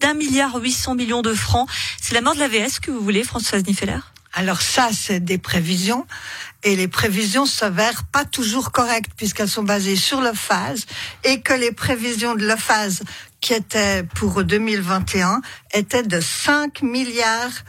d'un milliard 800 millions de francs. C'est la mort de l'AVS que vous voulez, Françoise Niffeler alors ça, c'est des prévisions. Et les prévisions s'avèrent pas toujours correctes puisqu'elles sont basées sur le phase et que les prévisions de phase qui étaient pour 2021 étaient de 5 milliards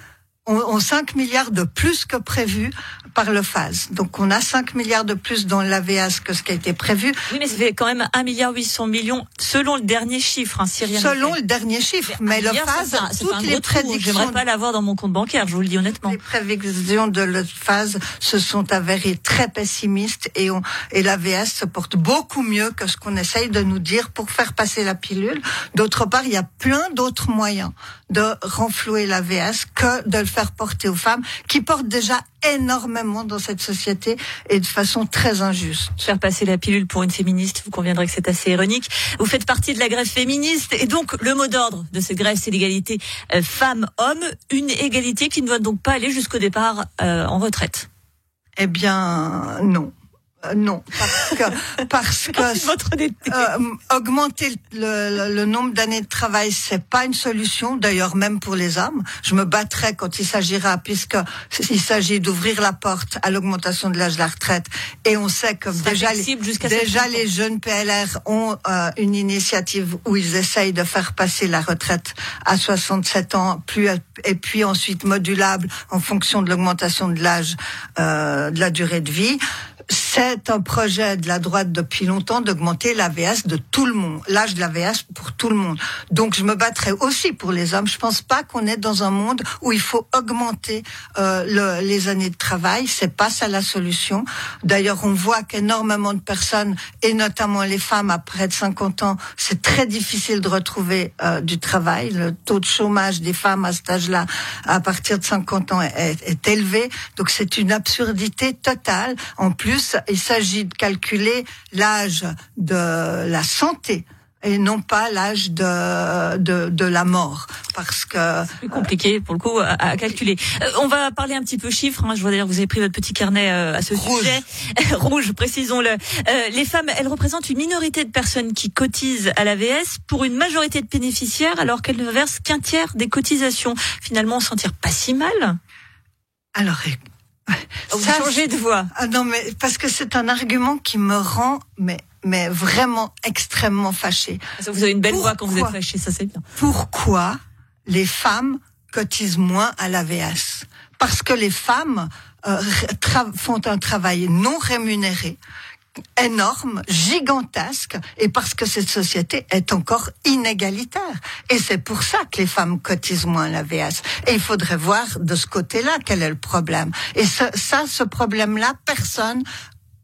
ont 5 milliards de plus que prévu par le phase. Donc on a 5 milliards de plus dans l'AVS que ce qui a été prévu. Oui, mais ça fait quand même 1 milliard 800 millions selon le dernier chiffre, hein, Selon le dernier chiffre, mais, le phase, toutes les prédictions. J'aimerais pas l'avoir dans mon compte bancaire, je vous le dis honnêtement. Les prévisions de le phase se sont avérées très pessimistes et, on, et l'AVS se porte beaucoup mieux que ce qu'on essaye de nous dire pour faire passer la pilule. D'autre part, il y a plein d'autres moyens de renflouer l'AVS que de le faire porter aux femmes qui portent déjà énormément dans cette société et de façon très injuste. Faire passer la pilule pour une féministe, vous conviendrez que c'est assez ironique. Vous faites partie de la grève féministe et donc le mot d'ordre de cette grève, c'est l'égalité euh, femmes-hommes, une égalité qui ne doit donc pas aller jusqu'au départ euh, en retraite. Eh bien, non. Euh, non, parce que parce que euh, augmenter le, le, nombre d'années de travail, c'est pas une solution. D'ailleurs, même pour les hommes, je me battrai quand il s'agira, puisque il s'agit d'ouvrir la porte à l'augmentation de l'âge de la retraite. Et on sait que déjà, les, déjà les jeunes PLR ont euh, une initiative où ils essayent de faire passer la retraite à 67 ans, plus et puis ensuite modulable en fonction de l'augmentation de l'âge euh, de la durée de vie c'est un projet de la droite depuis longtemps d'augmenter l'AVS de tout le monde, l'âge de l'AVS pour tout le monde. Donc je me battrai aussi pour les hommes. Je pense pas qu'on est dans un monde où il faut augmenter euh, le, les années de travail. C'est pas ça la solution. D'ailleurs, on voit qu'énormément de personnes, et notamment les femmes après de 50 ans, c'est très difficile de retrouver euh, du travail. Le taux de chômage des femmes à cet âge-là, à partir de 50 ans, est, est élevé. Donc c'est une absurdité totale. En plus, il s'agit de calculer l'âge de la santé et non pas l'âge de, de, de, la mort, parce que c'est plus compliqué pour le coup à, calculer. Euh, on va parler un petit peu chiffres. Hein. Je vois d'ailleurs que vous avez pris votre petit carnet euh, à ce sujet. Rouge, précisons-le. Euh, les femmes, elles représentent une minorité de personnes qui cotisent à l'AVS pour une majorité de bénéficiaires, alors qu'elles ne versent qu'un tiers des cotisations. Finalement, on s'en tire pas si mal. Alors, vous changez de voix. Ah non, mais parce que c'est un argument qui me rend mais mais vraiment extrêmement fâchée. Vous avez une belle voix quand vous êtes fâchée, ça c'est bien. Pourquoi les femmes cotisent moins à l'AVS Parce que les femmes euh, font un travail non rémunéré énorme, gigantesque, et parce que cette société est encore inégalitaire. Et c'est pour ça que les femmes cotisent moins à l'AVS. Et il faudrait voir de ce côté-là quel est le problème. Et ça, ce problème-là, personne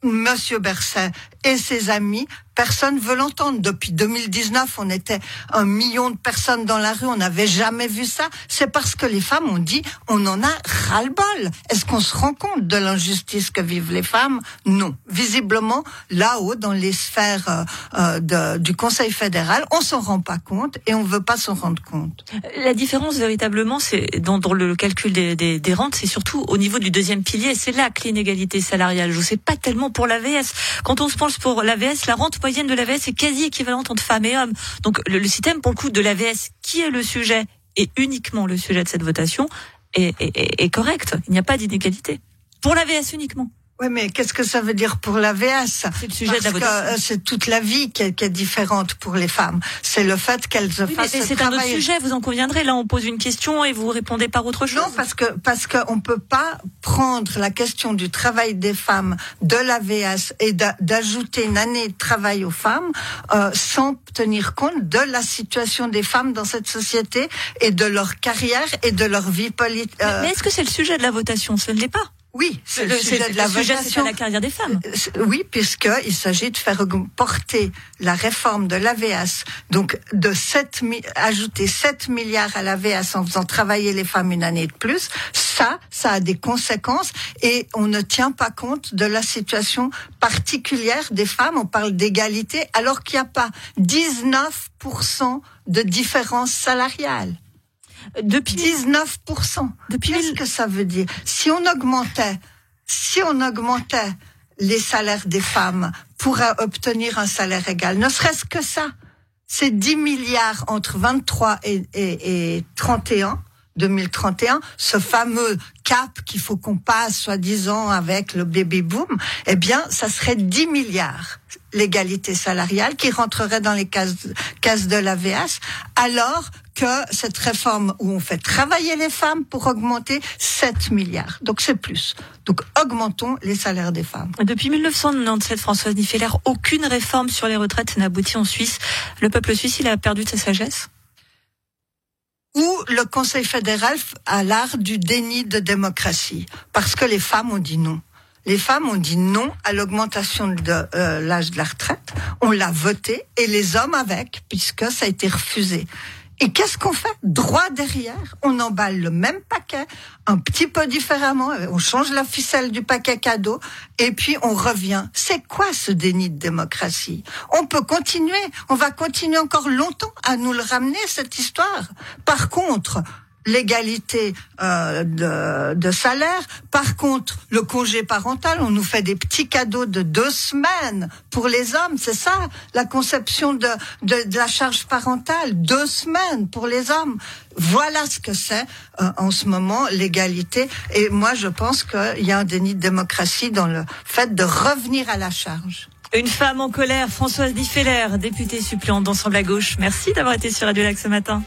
Monsieur Berset et ses amis Personne veut l'entendre. Depuis 2019, on était un million de personnes dans la rue. On n'avait jamais vu ça. C'est parce que les femmes ont dit, on en a ras-le-bol. Est-ce qu'on se rend compte de l'injustice que vivent les femmes? Non. Visiblement, là-haut, dans les sphères euh, euh, du Conseil fédéral, on s'en rend pas compte et on veut pas s'en rendre compte. La différence, véritablement, c'est dans, le calcul des, rentes, c'est surtout au niveau du deuxième pilier. C'est là que l'inégalité salariale Je sais pas tellement pour l'AVS. Quand on se pense pour l'AVS, la rente moyenne de l'AVS est quasi équivalente entre femmes et hommes. Donc le, système, pour le coup, de l'AVS, qui est le sujet et uniquement le sujet de cette votation, est, est correct. Il n'y a pas d'inégalité. Pour l'AVS uniquement. Oui, mais qu'est-ce que ça veut dire pour la VS C'est le sujet de la euh, C'est toute la vie qui est, différente pour les femmes. C'est le fait qu'elles oui, fassent mais C'est un autre sujet, vous en conviendrez. Là, on pose une question et vous répondez par autre chose. Non, parce que parce qu'on peut pas prendre la question du travail des femmes de la VS et d'ajouter une année de travail aux femmes euh, sans tenir compte de la situation des femmes dans cette société et de leur carrière et de leur vie politique. Euh... Mais, est-ce que c'est le sujet de la votation? Ce ne l'est pas. Oui, c'est le, sujet de la votation. la carrière des femmes. Euh, oui, puisqu'il s'agit de faire porter la réforme de l'AVS, donc de 7, ajouter 7 milliards à l'AVS en faisant travailler les femmes une année de plus. Ça, ça a des conséquences et on ne tient pas compte de la situation particulière des femmes. On parle d'égalité alors qu'il n'y a pas 19% de différence salariale. Depuis 19%. Depuis Qu'est-ce que ça veut dire? Si on augmentait, si on augmentait les salaires des femmes pour obtenir un salaire égal, ne serait-ce que ça, c'est 10 milliards entre 23 et, et, et 31 2031, ce fameux cap qu'il faut qu'on passe, soi-disant, avec le baby boom, eh bien, ça serait 10 milliards l'égalité salariale qui rentrerait dans les cases, cases de l'AVS, alors que cette réforme où on fait travailler les femmes pour augmenter 7 milliards. Donc c'est plus. Donc augmentons les salaires des femmes. Depuis 1997, Françoise Niffeler, aucune réforme sur les retraites n'aboutit en Suisse. Le peuple suisse, il a perdu de sa sagesse? Où le Conseil fédéral a l'art du déni de démocratie, parce que les femmes ont dit non. Les femmes ont dit non à l'augmentation de euh, l'âge de la retraite. On l'a voté et les hommes avec, puisque ça a été refusé. Et qu'est-ce qu'on fait Droit derrière, on emballe le même paquet, un petit peu différemment, on change la ficelle du paquet cadeau, et puis on revient. C'est quoi ce déni de démocratie On peut continuer, on va continuer encore longtemps à nous le ramener, cette histoire. Par contre, l'égalité euh, de, salaire. Par contre, le congé parental, on nous fait des petits cadeaux de deux semaines pour les hommes. C'est ça la conception de, de, de, la charge parentale. Deux semaines pour les hommes. Voilà ce que c'est euh, en ce moment l'égalité. Et moi, je pense qu'il y a un déni de démocratie dans le fait de revenir à la charge. Une femme en colère, Françoise Diffeller, députée suppléante d'Ensemble à gauche. Merci d'avoir été sur Radio Lac ce matin.